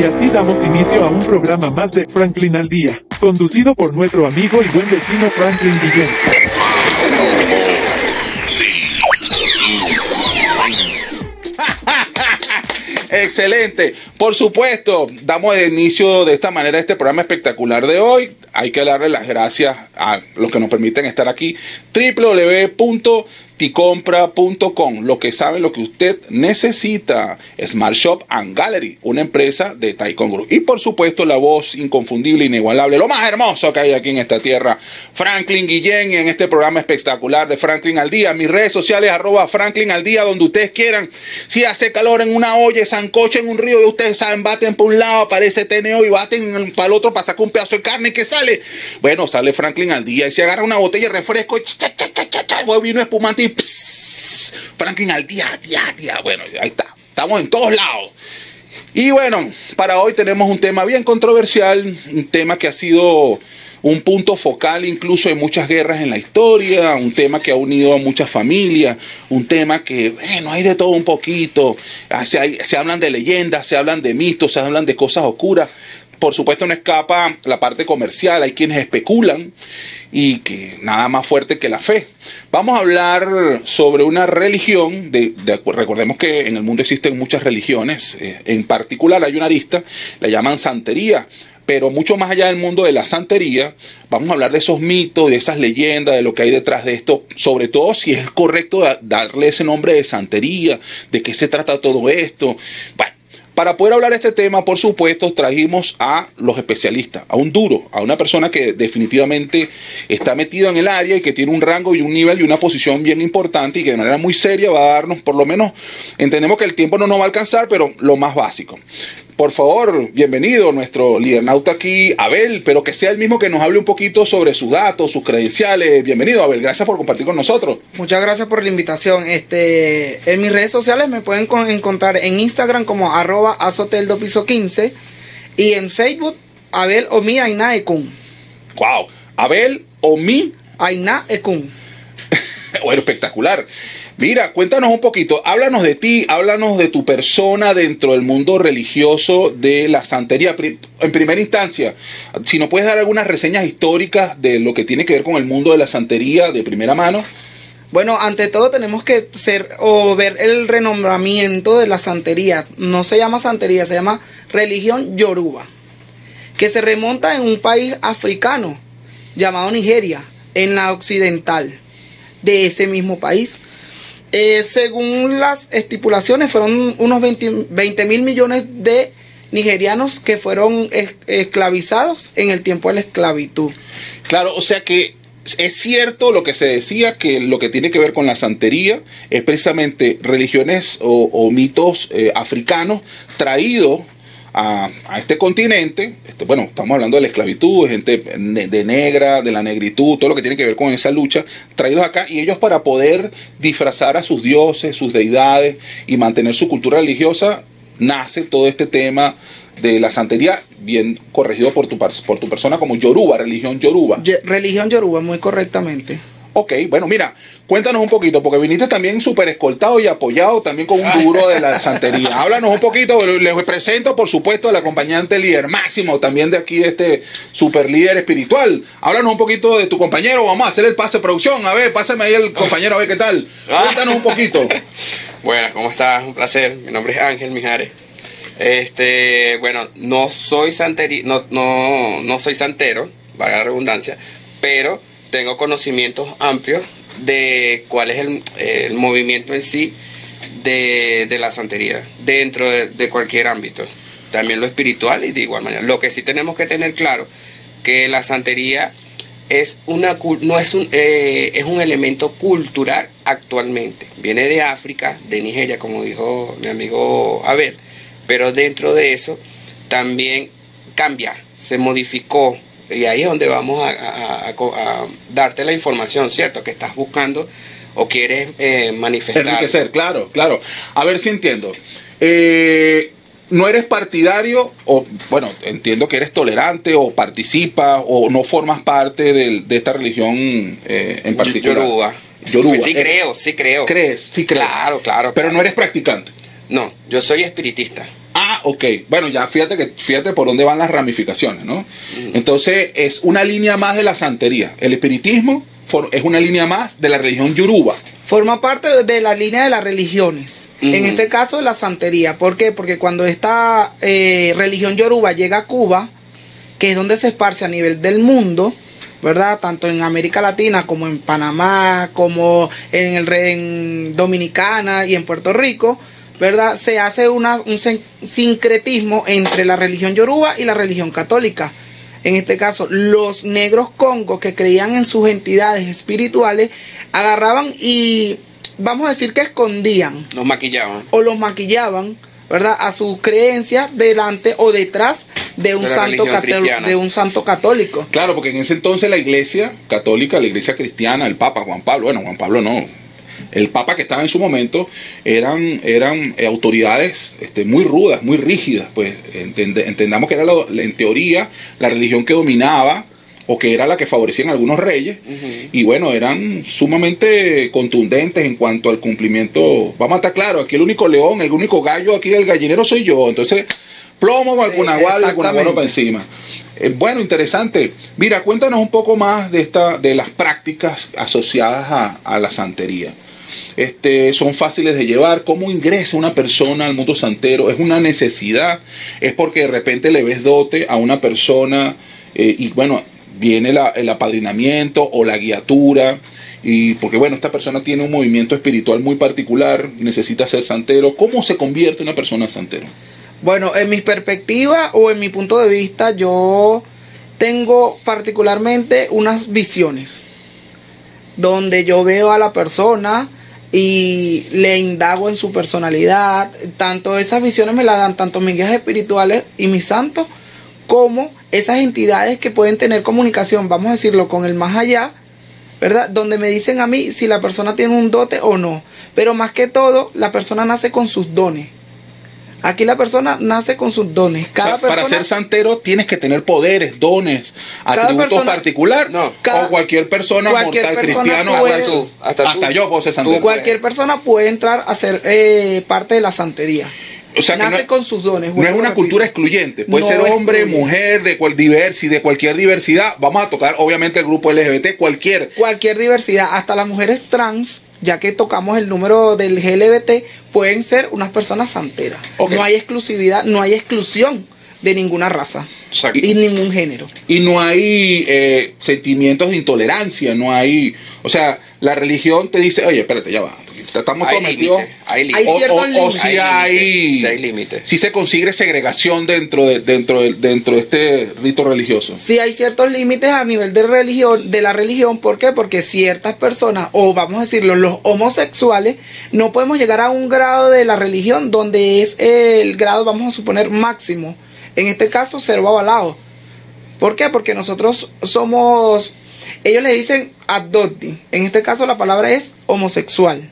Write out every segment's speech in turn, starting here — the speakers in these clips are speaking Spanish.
Y así damos inicio a un programa más de Franklin al Día, conducido por nuestro amigo y buen vecino Franklin Guillén. Excelente. Por supuesto, damos inicio de esta manera a este programa espectacular de hoy. Hay que darle las gracias a los que nos permiten estar aquí. www.ticompra.com. Lo que sabe, lo que usted necesita. Smart Shop and Gallery, una empresa de Taikon Group. Y por supuesto, la voz inconfundible, inigualable, lo más hermoso que hay aquí en esta tierra, Franklin Guillén, y en este programa espectacular de Franklin al Día. Mis redes sociales, arroba Franklin al Día, donde ustedes quieran. Si hace calor en una olla, sancocho en un río, y ustedes saben, baten por un lado, aparece TNO y baten para el otro para sacar un pedazo de carne que sale. Bueno, sale Franklin al Día y se agarra una botella de refresco, cha, vino espumante y Franklin al Día, día, día. Bueno, ahí está. Estamos en todos lados. Y bueno, para hoy tenemos un tema bien controversial, un tema que ha sido un punto focal incluso en muchas guerras en la historia, un tema que ha unido a muchas familias, un tema que, bueno, hay de todo un poquito, Ah, se hablan de leyendas, se hablan de mitos, se hablan de cosas oscuras. Por supuesto no escapa la parte comercial, hay quienes especulan y que nada más fuerte que la fe. Vamos a hablar sobre una religión, de, recordemos que en el mundo existen muchas religiones, eh, en particular hay una arista, la llaman santería, pero mucho más allá del mundo de la santería, vamos a hablar de esos mitos, de esas leyendas, de lo que hay detrás de esto, sobre todo si es correcto da- darle ese nombre de santería, de qué se trata todo esto. Bueno, para poder hablar de este tema, por supuesto, trajimos a los especialistas, a un duro, a una persona que definitivamente está metido en el área y que tiene un rango y un nivel y una posición bien importante y que de manera muy seria va a darnos, por lo menos, entendemos que el tiempo no nos va a alcanzar, pero lo más básico. Por favor, bienvenido nuestro lidernauta aquí, Abel, pero que sea el mismo que nos hable un poquito sobre sus datos, sus credenciales. Bienvenido, Abel, gracias por compartir con nosotros. Muchas gracias por la invitación. Este, en mis redes sociales me pueden con- encontrar en Instagram como arroba azoteldo piso 15 y en Facebook Abel Omi Aina Ekun. Wow, Abel Omi Aina Ekun. Bueno, espectacular. Mira, cuéntanos un poquito, háblanos de ti, háblanos de tu persona dentro del mundo religioso de la santería. En primera instancia, si nos puedes dar algunas reseñas históricas de lo que tiene que ver con el mundo de la santería de primera mano. Bueno, ante todo tenemos que ser o ver el renombramiento de la santería. No se llama santería, se llama religión yoruba, que se remonta en un país africano llamado Nigeria, en la occidental de ese mismo país. Eh, según las estipulaciones, fueron unos 20 mil millones de nigerianos que fueron es- esclavizados en el tiempo de la esclavitud. Claro, o sea que es cierto lo que se decía, que lo que tiene que ver con la santería es precisamente religiones o, o mitos eh, africanos traídos a, a este continente. Este, bueno, estamos hablando de la esclavitud, gente de negra, de la negritud, todo lo que tiene que ver con esa lucha, traídos acá y ellos para poder disfrazar a sus dioses, sus deidades y mantener su cultura religiosa, nace todo este tema de la santería, bien corregido por tu, por tu persona como Yoruba, religión Yoruba. Religión yoruba, muy correctamente. Ok, bueno, mira, cuéntanos un poquito, porque viniste también súper escoltado y apoyado también con un duro de la santería. Háblanos un poquito, les presento por supuesto al acompañante líder máximo, también de aquí de este super líder espiritual. Háblanos un poquito de tu compañero, vamos a hacer el pase de producción, a ver, pásame ahí el compañero, a ver qué tal. Cuéntanos un poquito. Bueno, ¿cómo estás? Un placer. Mi nombre es Ángel Mijares. Este, bueno, no soy santeri no, no, no soy santero, valga la redundancia, pero tengo conocimientos amplios de cuál es el, movimiento en sí de, de la santería dentro de, de cualquier ámbito. También lo espiritual y de igual manera. Lo que sí tenemos que tener claro que la santería es una no es un eh, es un elemento cultural actualmente viene de África de Nigeria como dijo mi amigo Abel pero dentro de eso también cambia se modificó y ahí es donde vamos a, a- a- a darte la información cierto que estás buscando o quieres eh, manifestar Enriquecer, claro, claro. A ver si entiendo. Eh, no eres partidario, o bueno, entiendo que eres tolerante, o participas, o no formas parte del- de esta religión eh, en particular. Yoruba. Yoruba. Sí, Eh, creo, sí creo. ¿Crees? Sí, crees. Claro, claro. Pero claro. no eres practicante. No, yo soy espiritista. Ah, ok. Bueno, ya fíjate que fíjate por dónde van las ramificaciones, ¿no? Entonces es una línea más de la santería. El espiritismo for- es una línea más de la religión yoruba. Forma parte de la línea de las religiones. En este caso de la santería. ¿Por qué? Porque cuando esta eh, religión yoruba llega a Cuba, que es donde se esparce a nivel del mundo, ¿verdad? Tanto en América Latina como en Panamá, como en el re- en Dominicana y en Puerto Rico, ¿verdad? Se hace una, un sin- sincretismo entre la religión yoruba y la religión católica. En este caso, los negros congos que creían en sus entidades espirituales agarraban y vamos a decir que escondían Nos maquillaban. o los maquillaban, ¿verdad? A sus creencias delante o detrás de un De la santo religión cató- cristiana. de un santo católico. Claro, porque en ese entonces la iglesia católica, la iglesia cristiana, el Papa Juan Pablo, bueno, Juan Pablo no, el Papa que estaba en su momento, eran, eran eh, autoridades este, muy rudas, muy rígidas, pues entende- entendamos que era lo- en teoría la religión que dominaba o que era la que favorecían algunos reyes. Y bueno, eran sumamente contundentes en cuanto al cumplimiento. Vamos a estar claros, aquí el único león, el único gallo aquí del gallinero soy yo. Entonces, plomo con Sí, exactamente. para encima. Eh, bueno, interesante. Mira, cuéntanos un poco más de esta, de las prácticas asociadas a, a la santería. Este, son fáciles de llevar. ¿Cómo ingresa una persona al mundo santero? ¿Es una necesidad? ¿Es porque de repente le ves dote a una persona eh, y bueno, viene la- el apadrinamiento o la guiatura? Y porque bueno, esta persona tiene un movimiento espiritual muy particular, necesita ser santero. ¿Cómo se convierte una persona en santero? Bueno, en mi perspectiva o en mi punto de vista, yo tengo particularmente unas visiones donde yo veo a la persona y le indago en su personalidad. Tanto esas visiones me las dan tanto mis guías espirituales y mis santos, como esas entidades que pueden tener comunicación, vamos a decirlo, con el más allá, ¿verdad? Donde me dicen a mí si la persona tiene un dote o no. Pero más que todo, la persona nace con sus dones. Aquí la persona nace con sus dones. Cada O sea, para persona, ser santero tienes que tener poderes, dones, Cada atributos persona- particulares. No. Cada- o cualquier persona cualquier mortal persona cristiano. puede- Hasta tú, hasta, tú. Hasta yo puedo ser santero. cualquier persona puede entrar a ser eh, parte de la santería. O sea, que nace no, con sus dones. no es una cultura excluyente. Puede No ser hombre, mujer, de cual diversi, de cualquier diversidad. Vamos a tocar, obviamente, el grupo LGBT, cualquier. Cualquier diversidad, hasta las mujeres trans, ya que tocamos el número del LGBT, pueden ser unas personas santeras. Ok. No hay exclusividad, no hay exclusión de ninguna raza Exacto. y ningún género. Y no hay eh, sentimientos de intolerancia, no hay. O sea, la religión te dice, oye, espérate, ya va. Estamos Hay todos metidos. límites. Hay límites. O, si Hay sí hay límites. si se consigue segregación dentro de, dentro de, dentro de este rito religioso. Sí hay ciertos límites a nivel de religión, de la religión, ¿por qué? Porque ciertas personas, o vamos a decirlo, los homosexuales, no podemos llegar a un grado de la religión donde es el grado, vamos a suponer, máximo. En este caso, avalado. ¿Por qué? Porque nosotros somos, ellos le dicen adopti. En este caso la palabra es homosexual.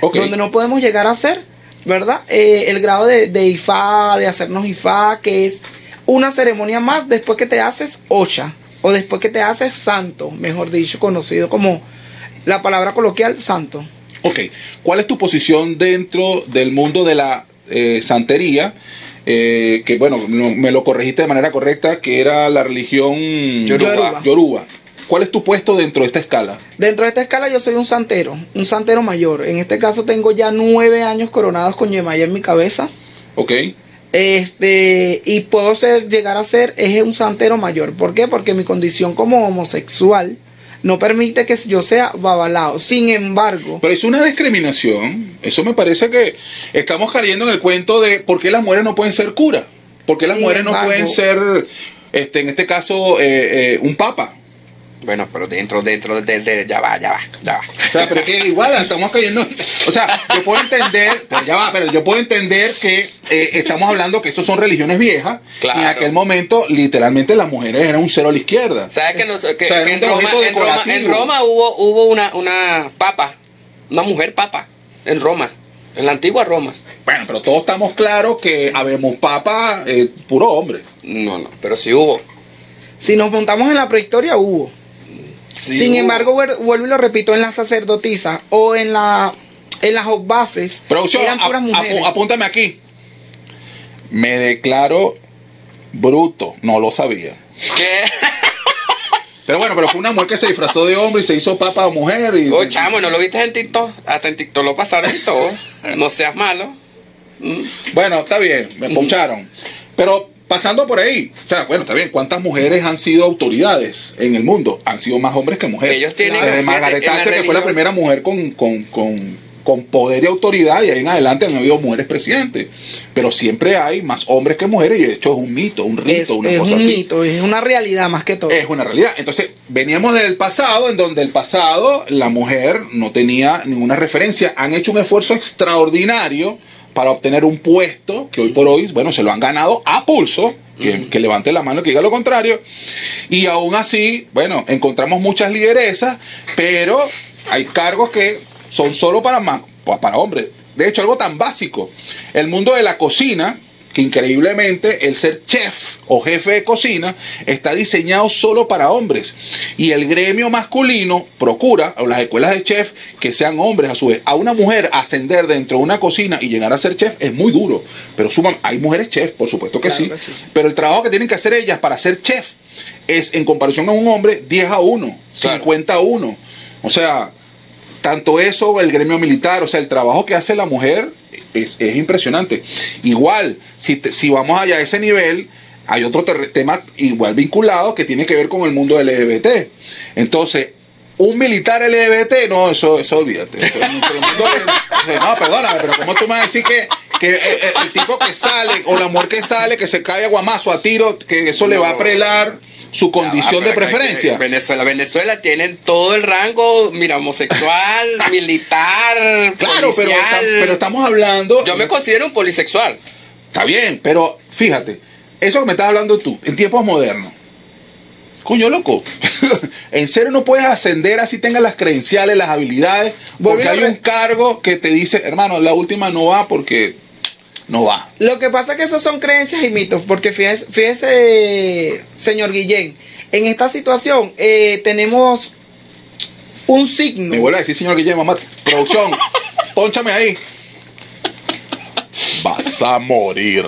Donde no podemos llegar a ser, ¿verdad? Eh, el grado de, de ifá, de hacernos ifá, que es una ceremonia más después que te haces ocha, o después que te haces santo, mejor dicho, conocido como la palabra coloquial santo. Ok, ¿cuál es tu posición dentro del mundo de la eh, santería? Eh, que bueno, no- me lo corregiste de manera correcta, que era la religión Yoruba. Yoruba. ¿Cuál es tu puesto dentro de esta escala? Dentro de esta escala yo soy un santero, un santero mayor. En este caso tengo ya nueve años coronados con Yemaya en mi cabeza. Ok, Este, y puedo ser, llegar a ser, es un santero mayor. ¿Por qué? Porque mi condición como homosexual no permite que yo sea babalao. Sin embargo, pero es una discriminación. Eso me parece que estamos cayendo en el cuento de por qué las mujeres no pueden ser curas. ¿Por qué las mujeres no pueden ser, este, en este caso, eh, eh, un papa? Bueno, pero dentro, dentro. De, ya va, ya va, ya va. O sea, pero que igual estamos cayendo. O sea, yo puedo entender, pero ya va, pero yo puedo entender que eh, estamos hablando que estos son religiones viejas. Claro. Y en aquel momento, literalmente, las mujeres eran un cero a la izquierda. ¿Sabes que, nos- que- O sea, que era en, Roma, en, Roma, en. Roma hubo, hubo una, una papa, una mujer papa, en Roma, en la antigua Roma? Bueno, pero todos estamos claros que habemos papa, eh, puro hombre. No, no, pero sí hubo. si nos montamos en la prehistoria, hubo. Sí Sin hubo. embargo, vuel- vuelvo y lo repito, en las sacerdotisas o en la en las bases Producción, eran puras ap- mujeres. apu- apúntame aquí. Me declaro bruto, no lo sabía. ¿Qué? Pero bueno, pero fue una mujer que se disfrazó de hombre y se hizo papa o mujer. Y, Oh, chamo, ¿no lo viste en TikTok? Hasta en TikTok lo pasaron y todo. No seas malo. Mm. Bueno, está bien, me poncharon. Pero pasando por ahí, o sea, bueno, está bien, ¿cuántas mujeres han sido autoridades en el mundo? Han sido más hombres que mujeres. Ellos tienen- Desde Margaret Thatcher, que fue la primera mujer con, con, con, con poder y autoridad, y ahí en adelante han habido mujeres presidentes. Pero siempre hay más hombres que mujeres, y de hecho es un mito, un rito, Es, una es cosa un así. mito, es una realidad más que todo. Es una realidad. Entonces, veníamos del pasado, en donde el pasado la mujer no tenía ninguna referencia. Han hecho un esfuerzo extraordinario para obtener un puesto que hoy por hoy, bueno, se lo han ganado a pulso. Que, levante la mano y que diga lo contrario. Y aún así, bueno, encontramos muchas lideresas, pero hay cargos que son solo para, para hombres. De hecho, algo tan básico. El mundo de la cocina, que increíblemente el ser chef o jefe de cocina está diseñado solo para hombres. Y el gremio masculino procura, o las escuelas de chef, que sean hombres a su vez. A una mujer ascender dentro de una cocina y llegar a ser chef es muy duro. Pero suman, hay mujeres chef, por supuesto que Claro sí. que sí. Pero el trabajo que tienen que hacer ellas para ser chef es, en comparación a un hombre, 10 a 1, Claro. 50 a 1. O sea, tanto eso, el gremio militar, o sea, el trabajo que hace la mujer es, es impresionante. Igual, si, te- si vamos allá a ese nivel, hay otro tema igual vinculado que tiene que ver con el mundo LGBT. Entonces, un militar LGBT, no, eso, eso olvídate. Eso no, perdóname, pero ¿cómo tú me vas a decir que, que el, el- el tipo que sale o la mujer que sale, que se cae a guamazo, a tiro, que eso le va a prelar su condición Ya de que- preferencia? Venezuela, Venezuela tienen todo el rango, mira, homosexual, militar, Claro, pero, policial. pero estamos hablando. Yo me considero un polisexual. Está bien, pero fíjate, eso que me estás hablando tú, en tiempos modernos. Coño, loco. en serio no puedes ascender así tengas las credenciales, las habilidades, porque hay un cargo que te dice, hermano, la última no va porque no va. Lo que pasa es que esos son creencias y mitos, porque fíjese, fíjese, señor Guillén, en esta situación eh, tenemos un signo. Me vuelve a decir, señor Guillermo, mamá, producción, ponchame ahí. Vas a morir.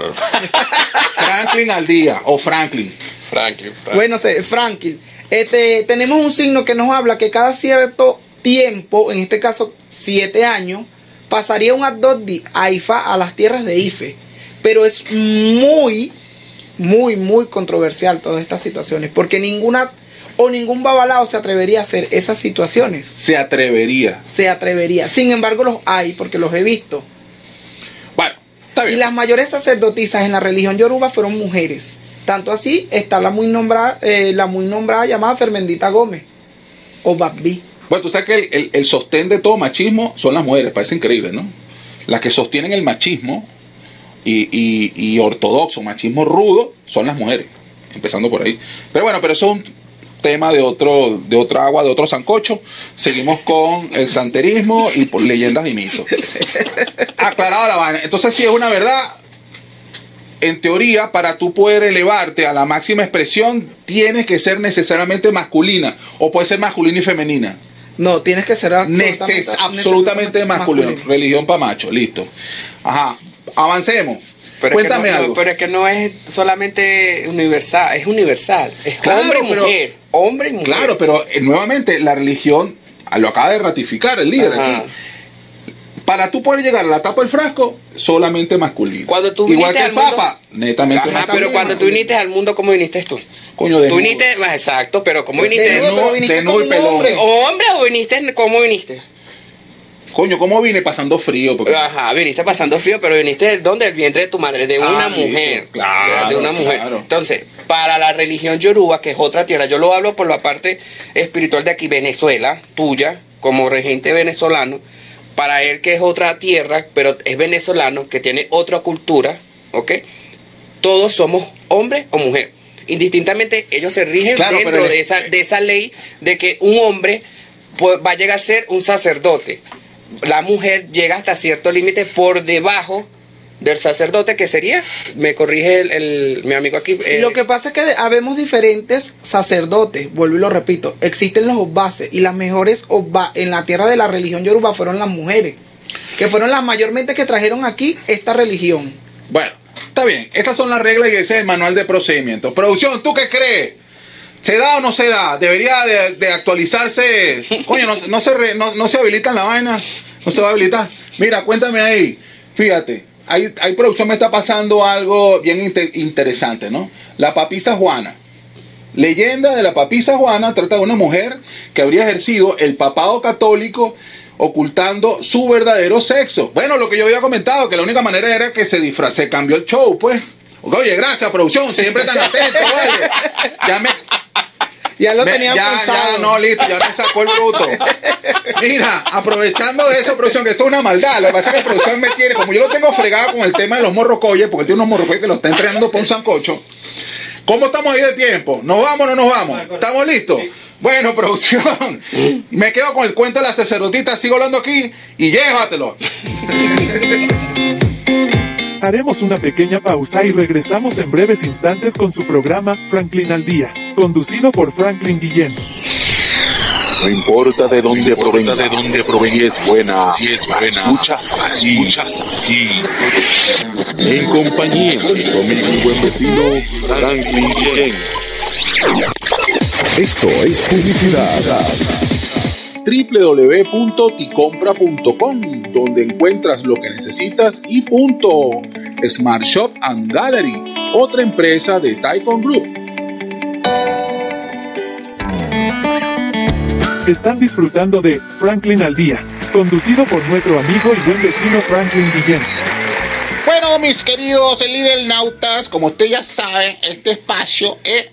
Franklin al día, o Franklin. Franklin. Franklin. Bueno, Franklin, este, tenemos un signo que nos habla que cada cierto tiempo, en este caso siete años, pasaría un Adoddi a IFA a las tierras de Ife. Pero es muy, muy, muy controversial todas estas situaciones, porque ninguna o ningún babalao se atrevería a hacer esas situaciones. Se atrevería. Se atrevería. Sin embargo, los hay, porque los he visto. Bueno, está Y bien. las mayores sacerdotisas en la religión yoruba fueron mujeres. Tanto así está la muy nombrada, eh, la muy nombrada llamada Fermendita Gómez o Babí. Bueno, tú sabes que el, el- el sostén de todo machismo son las mujeres, parece increíble, ¿no? Las que sostienen el machismo y, y- y ortodoxo, machismo rudo, son las mujeres, empezando por ahí. Pero bueno, pero eso es un tema de otro, de otra agua, de otro sancocho. Seguimos con el santerismo y por leyendas y mitos. Aclarado la vaina. Entonces, si es una verdad, en teoría, para tú poder elevarte a la máxima expresión, tienes que ser necesariamente masculina, o puede ser masculina y femenina. No, tienes que ser Neces- absolutamente, absolutamente masculino. Religión para macho, listo. Ajá, avancemos. Pero Cuéntame es que no, algo. pero es que no es solamente universal, es universal. Es Claro, hombre y pero- mujer. Hombre y mujer. Claro, pero eh, nuevamente la religión ah, lo acaba de ratificar el líder Ajá. aquí. Para tú poder llegar a la tapa del frasco, solamente masculino. Cuando tú Igual que el mundo- Papa, netamente Ajá, masculino. pero cuando tú viniste al mundo, ¿cómo viniste tú? Coño, de Tú viniste, ah, exacto, pero ¿cómo viniste? Desnudo, Desnudo, viniste desnudo como y un pelón. hombre. ¿Hombre o viniste, cómo viniste? Coño, ¿cómo vine pasando frío? Porque- Ajá, viniste pasando frío, pero viniste del dónde? Del vientre de tu madre, de Ah, una mujer. claro, de una mujer. claro. Entonces, para la religión yoruba, que es otra tierra, yo lo hablo por la parte espiritual de aquí, Venezuela, tuya, como regente venezolano, para él que es otra tierra, pero es venezolano, que tiene otra cultura, ¿ok? Todos somos hombre o mujer. Indistintamente, ellos se rigen Claro, dentro de esa, de esa ley de que un hombre pues, va a llegar a ser un sacerdote. La mujer llega hasta cierto límite por debajo del sacerdote, que sería, me corrige el, el- mi amigo aquí. eh, Lo que pasa es que habemos diferentes sacerdotes, vuelvo y lo repito, existen los obbases y las mejores obba en la tierra de la religión yoruba fueron las mujeres, que fueron las mayormente que trajeron aquí esta religión. Bueno, Está bien, estas son las reglas y ese es el manual de procedimiento. Producción, ¿tú qué crees? ¿Se da o no se da? ¿Debería de, de actualizarse? Coño, no, no se re- no, no se habilita la vaina. No se va a habilitar. Mira, cuéntame ahí. Fíjate, hay, hay producción, me está pasando algo bien inte- interesante, ¿no? La papisa Juana. Leyenda de la papisa Juana trata de una mujer que habría ejercido el papado católico ocultando su verdadero sexo. Bueno, lo que yo había comentado, que la única manera era que se disfraz, se cambió el show, pues. Oye, gracias, producción, siempre tan atento, oye. Ya me, Ya lo tenían ya, pensado. ya, no, listo, ya me sacó el bruto. Mira, aprovechando de eso, producción, que esto es una maldad. Lo que pasa es que producción me tiene, como yo lo tengo fregado con el tema de los morrocoyes, porque tiene unos morrocoyes que lo está entrenando por un sancocho. ¿Cómo estamos ahí de tiempo? ¿Nos vamos o no nos vamos? ¿Estamos listos? Bueno, producción, me quedo con el cuento de la sacerdotita, sigo hablando aquí y llévatelo. Haremos una pequeña pausa y regresamos en breves instantes con su programa Franklin al Día, conducido por Franklin Guillén. No importa de dónde provenga, de dónde provenga, si es buena, si es buena, escuchas aquí, escuchas aquí. En compañía de amigo y buen vecino Franklin Guillén. Esto es publicidad. www.ticompra.com donde encuentras lo que necesitas y punto. Smart Shop and Gallery, otra empresa de Taikon Group. Están disfrutando de Franklin al Día, conducido por nuestro amigo y buen vecino Franklin Guillén. Bueno, mis queridos líder nautas, como ustedes ya saben, este espacio es,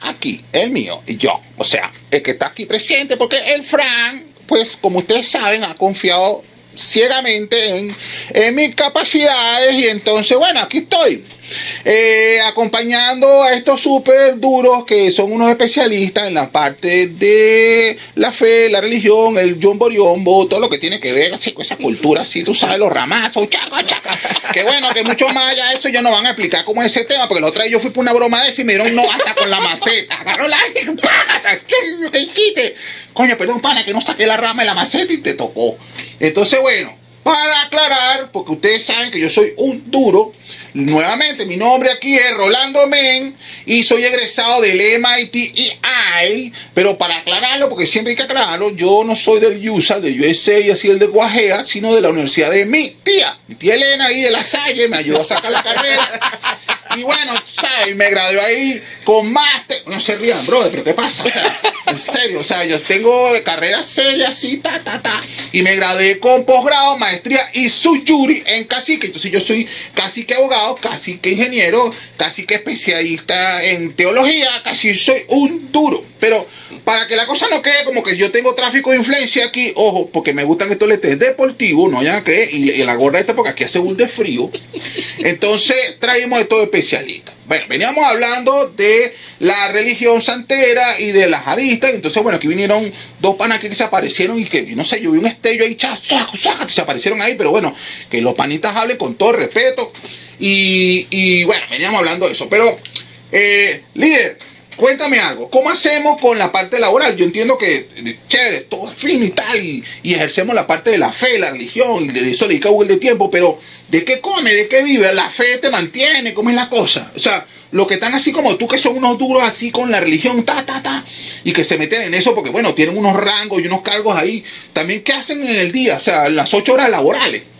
aquí, el mío y yo. O sea, el que está aquí presente, porque el Fran, pues como ustedes saben, ha confiado ciegamente en, en mis capacidades y entonces, bueno, aquí estoy. Eh, acompañando a estos súper duros que son unos especialistas en la parte de la fe, la religión, el yombo yombo, todo lo que tiene que ver así, con esa cultura así, tú sabes, los ramazos, chaca, chaca. Que bueno, que mucho más allá de eso ya no van a explicar cómo es ese tema, porque la otra vez yo fui por una broma de eso y me dieron no hasta con la maceta. Agarró la. ¿Qué, ¿Qué hiciste? Coño, perdón, pana, que no saqué la rama de la maceta y te tocó. Entonces, bueno, para aclarar, porque ustedes saben que yo soy un duro, nuevamente mi nombre aquí es Rolando Men y soy egresado del MIT pero para aclararlo, porque siempre hay que aclararlo, yo no soy del USA, del USA y así el de Guajea, sino de la universidad de mi tía, mi tía Elena ahí de la Salle, me ayudó a sacar la carrera. Y bueno, ¿sabes? Me gradué ahí con máster. No se rían, brother, pero ¿qué pasa? En serio, o sea, yo tengo carrera seria, así, ta, ta, ta. Y me gradué con posgrado, maestría y jury en cacique. Entonces yo soy cacique abogado, cacique ingeniero, cacique especialista en teología, casi soy un duro. Pero para que la cosa no quede como que yo tengo tráfico de influencia aquí, ojo, porque me gustan estos letreros deportivos, no ya que, y, y la gorra esta porque aquí hace un de frío. Entonces traímos estos Bueno, veníamos hablando de la religión santera y de las hadistas. Entonces, bueno, aquí vinieron dos panas que se aparecieron y que, no sé, yo vi un estello ahí, cha, saca, saca, se aparecieron ahí, pero bueno, que los panitas hablen con todo respeto. Y, y bueno, veníamos hablando de eso. Pero, eh, líder, cuéntame algo. ¿Cómo hacemos con la parte laboral? Yo entiendo que, chévere, todo es fin y tal, y, y ejercemos la parte de la fe, la religión, y de eso le dedica Google de tiempo, pero ¿de qué come? ¿De qué vive? ¿La fe te mantiene? ¿Cómo es la cosa? O sea, los que están así como tú, que son unos duros así con la religión, ta, ta, ta, y que se meten en eso porque, bueno, tienen unos rangos y unos cargos ahí, también, ¿qué hacen en el día? O sea, las ocho horas laborales.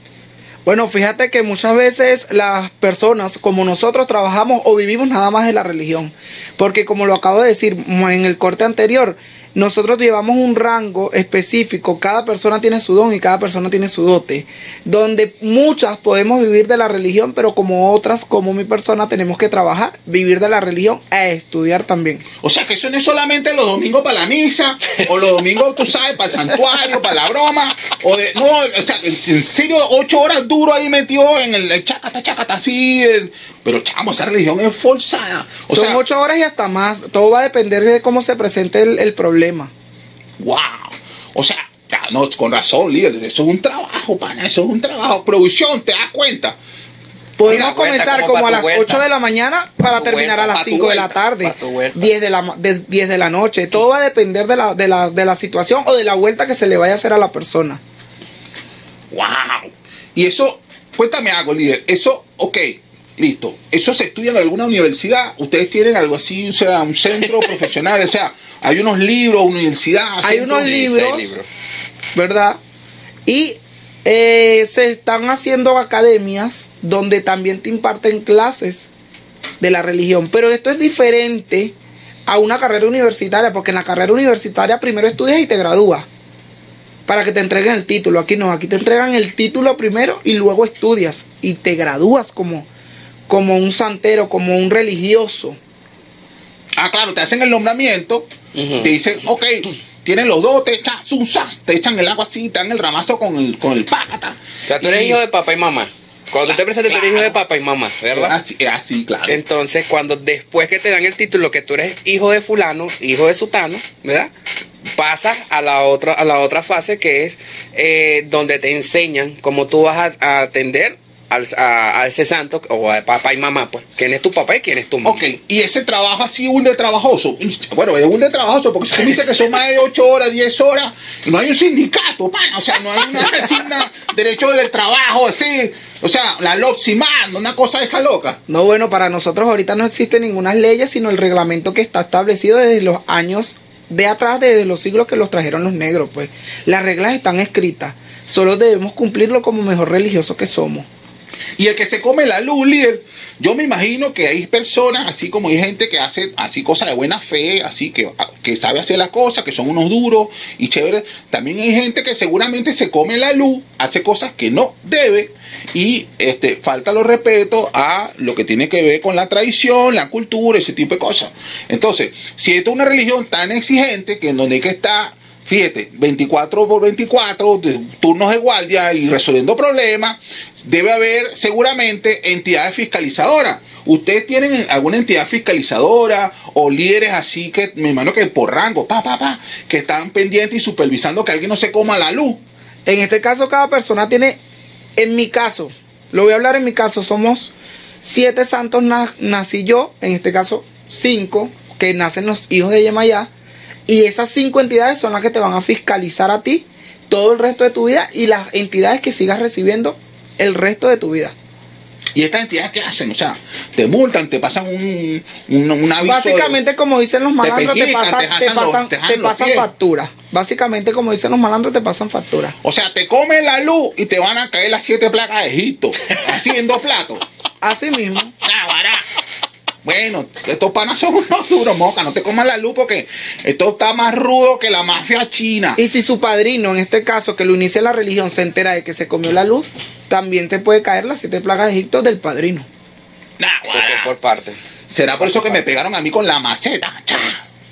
Bueno, fíjate que muchas veces las personas como nosotros trabajamos o vivimos nada más de la religión. Porque como lo acabo de decir en el corte anterior, nosotros llevamos un rango específico, cada persona tiene su don y cada persona tiene su dote, donde muchas podemos vivir de la religión, pero como otras, como mi persona, tenemos que trabajar, vivir de la religión e estudiar también. O sea, que eso no es solamente los domingos para la misa, o los domingos, tú sabes, para el santuario, para la broma, o de, no, o sea, en serio, ocho horas duro ahí metido en el, el chacata, chacata, así, pero chamo, esa religión es forzada. O Son sea, ocho horas y hasta más, todo va a depender de cómo se presente el, el problema. wow. O sea, ya, no, con razón, líder, eso es un trabajo, pana, eso es un trabajo. Producción, ¿te das cuenta? Podemos Mira, comenzar como a las vuelta. 8 de la mañana para terminar vuelta, a las tu 5 de la tarde, pa' tu vuelta. 10 de la, de, 10 de la noche. Todo va a depender de la, de, la, de la situación o de la vuelta que se le vaya a hacer a la persona. Wow. Y eso, cuéntame algo, líder. Eso, ok. Listo. ¿Eso se estudia en alguna universidad? ¿Ustedes tienen algo así, o sea, un centro profesional? O sea, hay unos libros, universidad. Hay unos libros. ¿verdad? Y eh, se están haciendo academias donde también te imparten clases de la religión. Pero esto es diferente a una carrera universitaria, porque en la carrera universitaria primero estudias y te gradúas para que te entreguen el título. Aquí no, aquí te entregan el título primero y luego estudias y te gradúas como, como un santero, como un religioso. Ah, claro, te hacen el nombramiento, te dicen, ok, tienen los dos, te echan te echan el agua así, te dan el ramazo con el, con el pácata. O sea, tú eres Y- hijo de papá y mamá. Cuando tú te presentas, tú eres hijo de papá y mamá, ¿verdad? Así, así, claro. Entonces, cuando después que te dan el título que tú eres hijo de fulano, hijo de sutano, ¿verdad? Pasas a la otra, a la otra fase que es eh, donde te enseñan cómo tú vas a, a atender al, a, a ese santo o a papá y mamá, pues. ¿Quién es tu papá y quién es tu mamá? Ok, y ese trabajo así, un de trabajoso. Bueno, es un de trabajoso porque si tú dices que son más de 8 horas, 10 horas, y no hay un sindicato, pana, o sea, no hay una asigna derecho del trabajo, así, o sea, la LOPSIMAN, una cosa de esa loca. No, bueno, para nosotros ahorita no existe ninguna ley, sino el reglamento que está establecido desde los años de atrás, desde los siglos que los trajeron los negros, pues. Las reglas están escritas, solo debemos cumplirlo como mejor religioso que somos. Y el que se come la luz, líder, yo me imagino que hay personas, así como hay gente que hace así cosas de buena fe, así que, que sabe hacer las cosas, que son unos duros y chéveres. También hay gente que seguramente se come la luz, hace cosas que no debe y este, falta los respeto a lo que tiene que ver con la tradición, la cultura, ese tipo de cosas. Entonces, si esto es una religión tan exigente que en donde hay que estar fíjate, 24 por 24, de- turnos de guardia y resolviendo problemas, debe haber seguramente entidades fiscalizadoras. ¿Ustedes tienen alguna entidad fiscalizadora o líderes así que, me imagino que por rango, pa, pa, pa, que están pendientes y supervisando que alguien no se coma la luz? En este caso, cada persona tiene, en mi caso, lo voy a hablar en mi caso, somos siete santos, na- nací yo, en este caso cinco, que nacen los hijos de Yemayá, y esas cinco entidades son las que te van a fiscalizar a ti todo el resto de tu vida y las entidades que sigas recibiendo el resto de tu vida. ¿Y estas entidades qué hacen? O sea, te multan, te pasan un, un, un aviso. de- Básicamente, como dicen los malandros, te, pasan, te los- pasan factura. Básicamente, como dicen los malandros, te pasan factura. O sea, te comen la luz y te van a caer las siete placas de Egipto. Así en dos platos. Así mismo. Bueno, estos panas son unos duros, moca. No te comas la luz porque esto está más rudo que la mafia china. Y si su padrino, en este caso, que lo inicia la religión, se entera de que se comió la luz, también te puede caer las siete plagas de Egipto del padrino. Nah, por parte. Será por eso que me pegaron a mí con la maceta. Cha.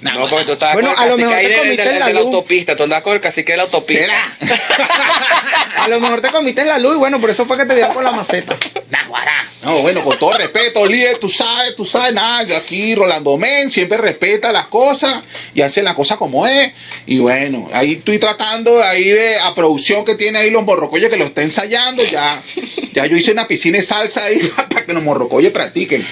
Nah, No, porque tú estabas Bueno, con a el lo cacique mejor ahí te de, de- comiste de la la autopista. Tú andabas con el cacique de la autopista. ¿Será? A lo mejor te comiste la luz y bueno, por eso fue que te dieron con la maceta. Nah, No, bueno, con todo respeto, líder, tú sabes, tú sabes, nada, aquí Rolando Men siempre respeta las cosas y hace las cosas como es. Y bueno, ahí estoy tratando ahí de a producción que tiene ahí los morrocoyes que lo está ensayando. Ya, ya yo hice una piscina de salsa ahí para que los morrocoyes practiquen.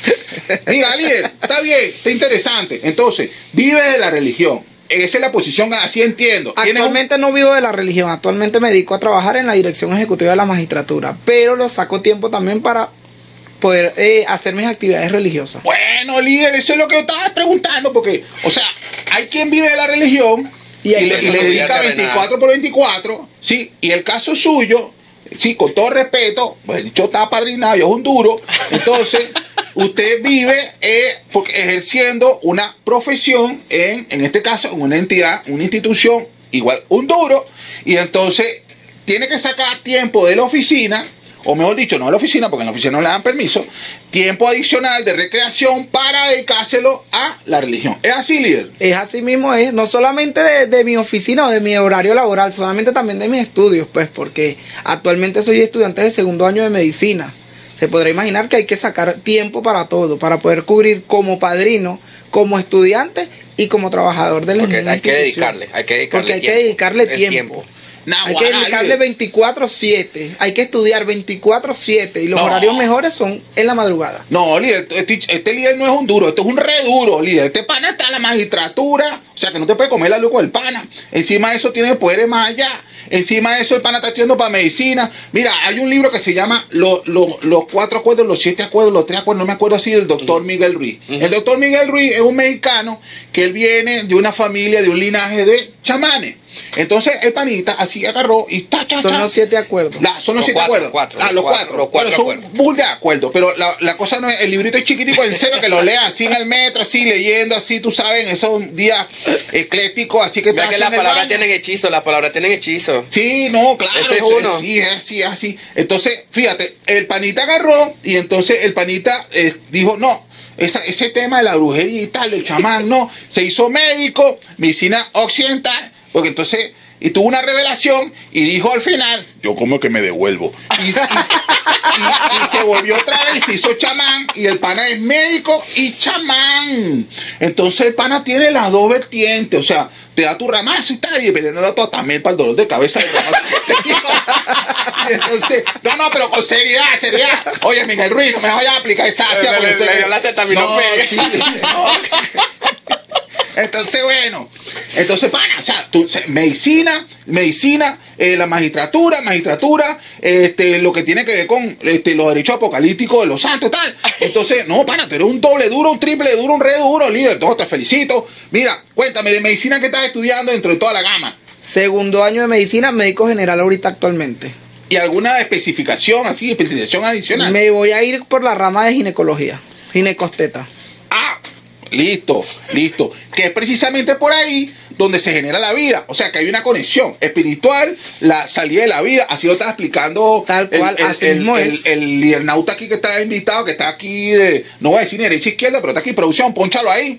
Mira, líder, está bien, está interesante. Entonces, vive de la religión. Esa es la posición, así entiendo. Un- Actualmente no vivo de la religión, actualmente me dedico a trabajar en la dirección ejecutiva de la magistratura, pero lo saco tiempo también para poder eh, hacer mis actividades religiosas. Bueno, líder, eso es lo que yo estaba preguntando, porque, o sea, hay quien vive de la religión y, le, y dedica vida 24 por 24, sí, y el caso suyo, sí, con todo respeto, pues yo estaba padrinado, yo es un duro, entonces, usted vive eh, ejerciendo una profesión en, en este caso, en una entidad, una institución, igual un duro, y entonces tiene que sacar tiempo de la oficina, o mejor dicho, no de la oficina, porque en la oficina no le dan permiso, tiempo adicional de recreación para dedicárselo a la religión. ¿Es así, líder? Es así mismo, es no solamente de, de mi oficina o de mi horario laboral, solamente también de mis estudios, pues porque actualmente soy estudiante de segundo año de medicina. Se podrá imaginar que hay que sacar tiempo para todo, para poder cubrir como padrino, como estudiante y como trabajador de la Porque hay que dedicarle, hay que dedicarle Porque hay que dedicarle tiempo. Nah, Hay que dedicarle líder. 24-7, hay que estudiar 24-7 y los No. horarios mejores son en la madrugada. No, líder, este, este líder no es un duro, este es un re duro, líder. Este pana está en la magistratura, o sea que no te puede comer la luz con el pana. Encima de eso tiene poderes más allá. Encima de eso, el pana está estudiando para medicina. Mira, hay un libro que se llama Los, los, los cuatro acuerdos, los siete acuerdos, los tres acuerdos, no me acuerdo así, del doctor Miguel Ruiz. El doctor Miguel Ruiz es un mexicano que él viene de una familia, de un linaje de chamanes. Entonces, el panita así agarró y ta, ta, Son ta. los siete acuerdos. La- son los, Los siete cuatro, acuerdos. cuatro, ah, los cuatro, cuatro. los cuatro Pero son acuerdos. bull de acuerdo. Pero la, la cosa no es, el librito es chiquitico, en serio, que lo leas así en el metro, así leyendo, así, tú sabes, en esos días eclécticos, así que que las palabras tienen hechizo, las palabras tienen hechizo. Sí, no, claro. Ese es uno. Sí, es así, así. Entonces, fíjate, el panita agarró y entonces el panita eh, dijo, no, esa- ese tema de la brujería y tal, del chamán, no. Se hizo médico, medicina occidental, porque entonces, y tuvo una revelación y dijo al final, yo como que me devuelvo. Y, y- y- y se volvió otra vez, se hizo chamán y el pana es médico y chamán. Entonces el pana tiene las dos vertientes, o sea, te da tu ramazo y tal, y dependiendo de todo también para el dolor de cabeza. Y Entonces, no, no, pero con seriedad, seriedad. Oye, Miguel Ruiz, no me vayas a aplicar esa Le- le- le dio la acetaminofén. No, sí, no. Entonces, bueno, entonces, pana, o sea, tú, medicina, medicina, eh, la magistratura, magistratura, este, lo que tiene que ver con este, los derechos apocalípticos de los santos, tal. Entonces, no, pana, tú eres un doble duro, un triple duro, un re duro, líder, todo te felicito. Mira, cuéntame de medicina que estás estudiando dentro de toda la gama. Segundo año de medicina, médico general ahorita actualmente. ¿Y alguna especificación así, especialización adicional? Me voy a ir por la rama de ginecología, ginecosteta. Listo, listo. Que es precisamente por ahí donde se genera la vida. O sea, que hay una conexión espiritual, la salida de la vida. Así lo está explicando Tal cual, el, el, así el, mismo el- el aquí que está invitado, que está aquí de, no voy a decir ni derecha izquierda, pero está aquí producción, ponchalo ahí.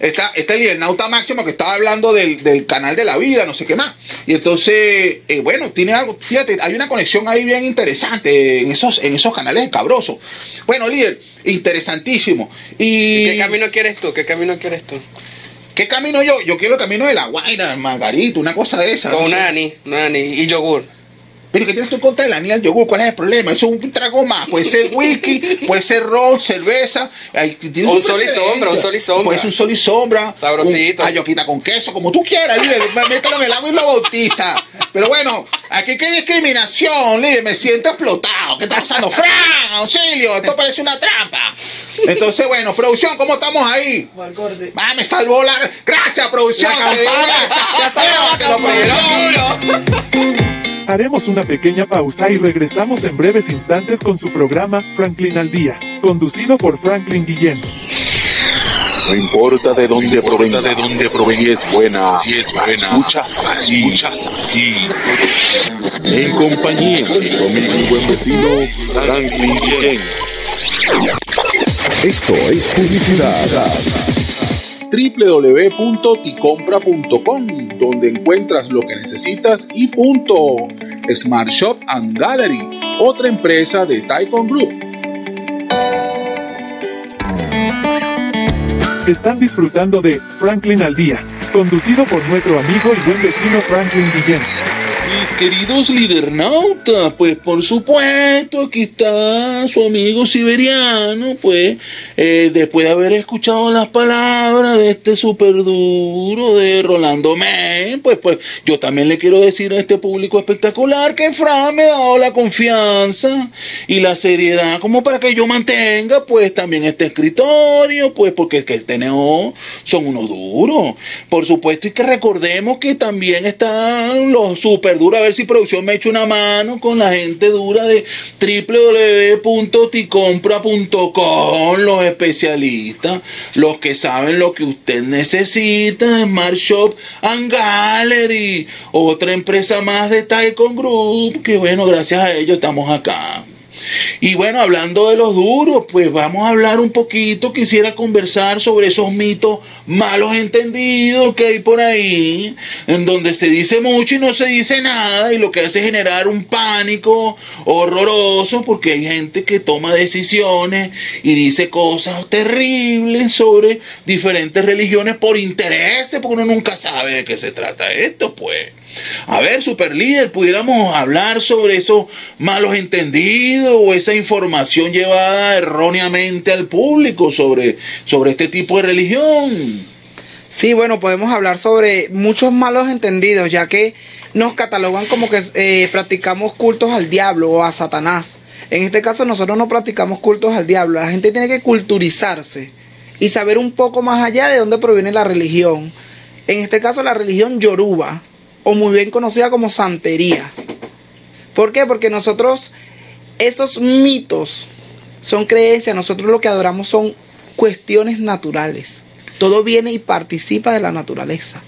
Está, está el lidernauta máximo que estaba hablando del, del canal de la vida, no sé qué más. Y entonces, eh, bueno, tiene algo, fíjate, hay una conexión ahí bien interesante en esos, en esos canales cabrosos. Bueno, líder, interesantísimo. Y, ¿Qué camino quieres tú? ¿Qué camino quieres tú? ¿Qué camino yo? Yo quiero el camino de la guaira, margarita, una cosa de esa. Con no sé. ani, una ani y yogur. Pero ¿qué tienes tú en contra del anís al yogur? ¿Cuál es el problema? Eso es un trago más. Puede ser whisky, puede ser ron, cerveza. Un sol y sombra, un sol y sombra. Puede ser un sol y sombra. Sabrosito. Ayoquita con queso, como tú quieras, líder. Mételo en el agua y lo bautiza. Pero bueno, aquí que hay discriminación, líder. Me siento explotado. ¿Qué está pasando? ¡Fran! ¡Auxilio! Esto parece una trampa. Entonces, bueno, producción, ¿cómo estamos ahí? Ah, me salvó la. Gracias, producción. La te digo ya Haremos una pequeña pausa y regresamos en breves instantes con su programa Franklin al Día, conducido por Franklin Guillén. No importa de dónde provenga, de dónde provenga, si es buena, si es buena, escuchas aquí, escuchas aquí. En compañía de conmigo mi buen vecino Franklin Guillén. Esto es publicidad. www.ticompra.com, donde encuentras lo que necesitas y punto. Smart Shop and Gallery, otra empresa de Taikon Group. Están disfrutando de Franklin al Día, conducido por nuestro amigo y buen vecino Franklin Guillén. Mis queridos lidernautas, pues por supuesto, aquí está su amigo siberiano, pues eh, después de haber escuchado las palabras de este super duro de Rolando Men, pues, pues yo también le quiero decir a este público espectacular que Fran me ha dado la confianza y la seriedad como para que yo mantenga pues también este escritorio, pues porque es que el TNO son unos duros, por supuesto, y que recordemos que también están los super duros, a ver si producción me echa una mano con la gente dura de www.ticompra.com, los especialistas, los que saben lo que usted necesita, Smart Shop and Gallery, otra empresa más de Taikon Group, que bueno, gracias a ellos estamos acá. Y bueno, hablando de los duros, pues vamos a hablar un poquito, quisiera conversar sobre esos mitos malos entendidos que hay por ahí, en donde se dice mucho y no se dice nada, y lo que hace es generar un pánico horroroso, porque hay gente que toma decisiones y dice cosas terribles sobre diferentes religiones por intereses, porque uno nunca sabe de qué se trata esto, pues. A ver, super líder, pudiéramos hablar sobre esos malos entendidos o esa información llevada erróneamente al público sobre, sobre este tipo de religión. Sí, bueno, podemos hablar sobre muchos malos entendidos, ya que nos catalogan como que eh, practicamos cultos al diablo o a Satanás. En este caso nosotros no practicamos cultos al diablo, la gente tiene que culturizarse y saber un poco más allá de dónde proviene la religión. En este caso la religión yoruba, o muy bien conocida como santería. ¿Por qué? Porque nosotros, esos mitos son creencias, nosotros lo que adoramos son cuestiones naturales. Todo viene y participa de la naturaleza.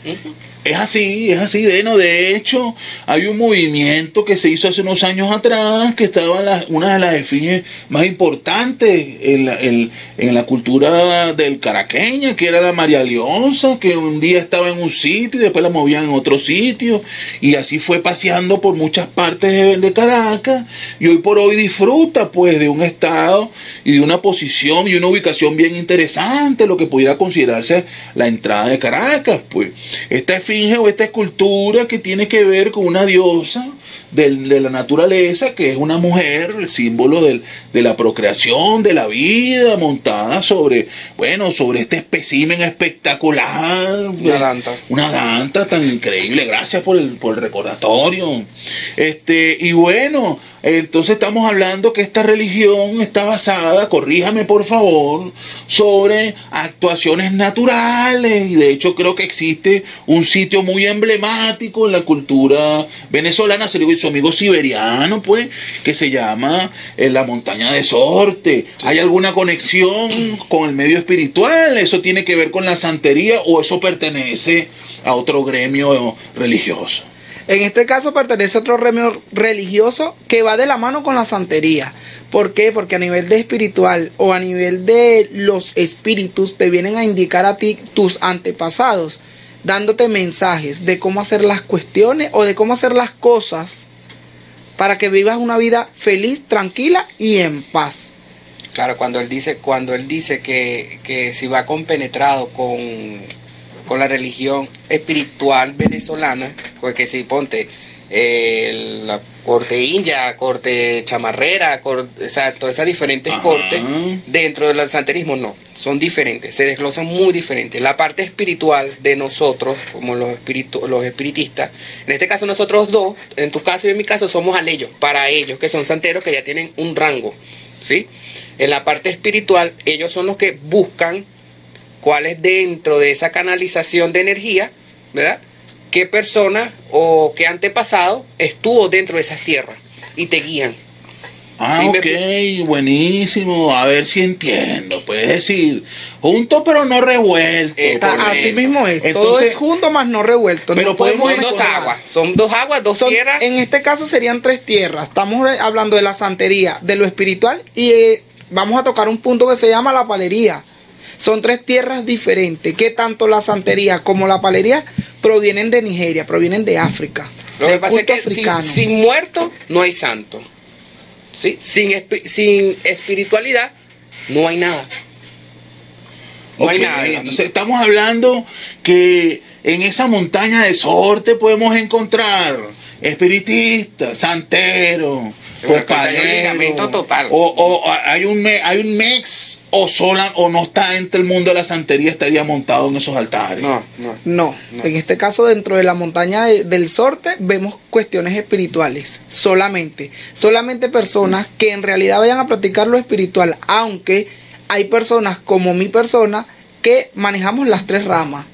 Es así, es así. De, no, de hecho, hay un movimiento que se hizo hace unos años atrás que estaba la, una de las efigies más importantes en la, en, la cultura del caraqueña, que era la María Leonza, que un día estaba en un sitio y después la movían en otro sitio. Y así fue paseando por muchas partes de, de Caracas. Y hoy por hoy disfruta pues de un estado y de una posición y una ubicación bien interesante, lo que pudiera considerarse la entrada de Caracas. Pues esta o esta escultura que tiene que ver con una diosa de, la naturaleza, que es una mujer, el símbolo de la procreación, de la vida, montada sobre, bueno, sobre este espécimen espectacular. Una danta. Una danta tan increíble. Gracias por el, por el recordatorio. Este, y bueno, entonces estamos hablando que esta religión está basada, corríjame por favor, sobre actuaciones naturales. Y de hecho creo que existe un sitio muy emblemático en la cultura venezolana, se le su amigo siberiano, pues, que se llama eh, la montaña de Sorte. ¿Hay alguna conexión con el medio espiritual? ¿Eso tiene que ver con la santería o eso pertenece a otro gremio religioso? En este caso pertenece a otro gremio religioso que va de la mano con la santería. ¿Por qué? Porque a nivel de espiritual o a nivel de los espíritus te vienen a indicar a ti tus antepasados, dándote mensajes de cómo hacer las cuestiones o de cómo hacer las cosas para que vivas una vida feliz, tranquila y en paz. Claro, cuando él dice, cuando él dice que, que si va compenetrado con con la religión espiritual venezolana, porque si ponte eh, la corte india, corte chamarrera, corte, o sea, todas esas diferentes cortes dentro del santerismo no, son diferentes, se desglosan muy diferentes. La parte espiritual de nosotros, como los, espiritu los espiritistas, en este caso nosotros dos, en tu caso y en mi caso, somos aleyos, para ellos que son santeros que ya tienen un rango, ¿sí? En la parte espiritual, ellos son los que buscan cuál es dentro de esa canalización de energía, ¿verdad? ¿Qué persona o qué antepasado estuvo dentro de esas tierras y te guían? Ah, ok, buenísimo. A ver si entiendo. Puedes decir, junto pero no revuelto. así mismo es. Todo es junto más no revuelto. Pero podemos son dos aguas. Son dos aguas, dos tierras. En este caso serían tres tierras. Estamos hablando de la santería, de lo espiritual y eh, vamos a tocar un punto que se llama la palería. Son tres tierras diferentes que tanto la santería como la palería provienen de Nigeria, provienen de África. Lo que pasa es que sin, muerto no hay santo. ¿Sí? Sin, sin espiritualidad no hay nada. No hay nada. Entonces estamos hablando que en esa montaña de sorte podemos encontrar espiritistas, santeros, total. O, o, hay un hay un mex o sola o no está entre el mundo de la santería estaría montado en esos altares. No, no. No, en este caso dentro de la montaña del sorte vemos cuestiones espirituales, solamente, solamente personas que en realidad vayan a practicar lo espiritual, aunque hay personas como mi persona que manejamos las tres ramas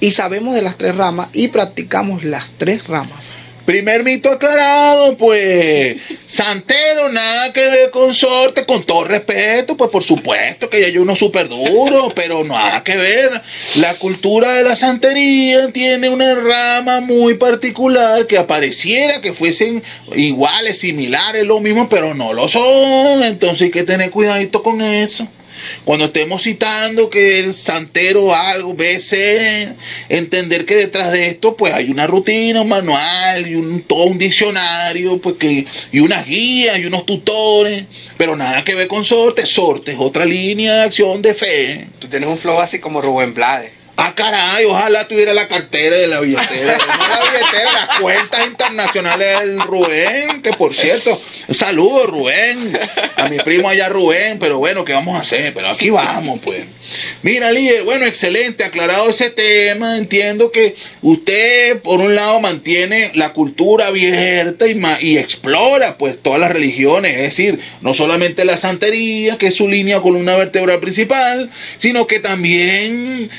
y sabemos de las tres ramas y practicamos las tres ramas. Primer mito aclarado, pues, Santero, nada que ver con sorte, con todo respeto, pues por supuesto que hay uno súper duro, pero nada que ver. La cultura de la santería tiene una rama muy particular que apareciera que fuesen iguales, similares, lo mismo, pero no lo son. Entonces hay que tener cuidadito con eso. Cuando estemos citando que el santero algo, BC, entender que detrás de esto pues hay una rutina, un manual y un, todo un diccionario, pues que, y unas guías y unos tutores, pero nada que ver con sorte, sorte es otra línea de acción de fe. Tú tienes un flow así como Rubén Blades. Ah, caray, ojalá tuviera la cartera de la billetera. No la billetera, las cuentas internacionales del Rubén, que por cierto, saludo Rubén, a mi primo allá Rubén, pero bueno, ¿qué vamos a hacer? Pero aquí vamos, pues. Mira, líder, bueno, excelente, aclarado ese tema. Entiendo que usted, por un lado, mantiene la cultura abierta y, y explora, pues, todas las religiones, es decir, no solamente la santería, que es su línea columna vertebral principal, sino que también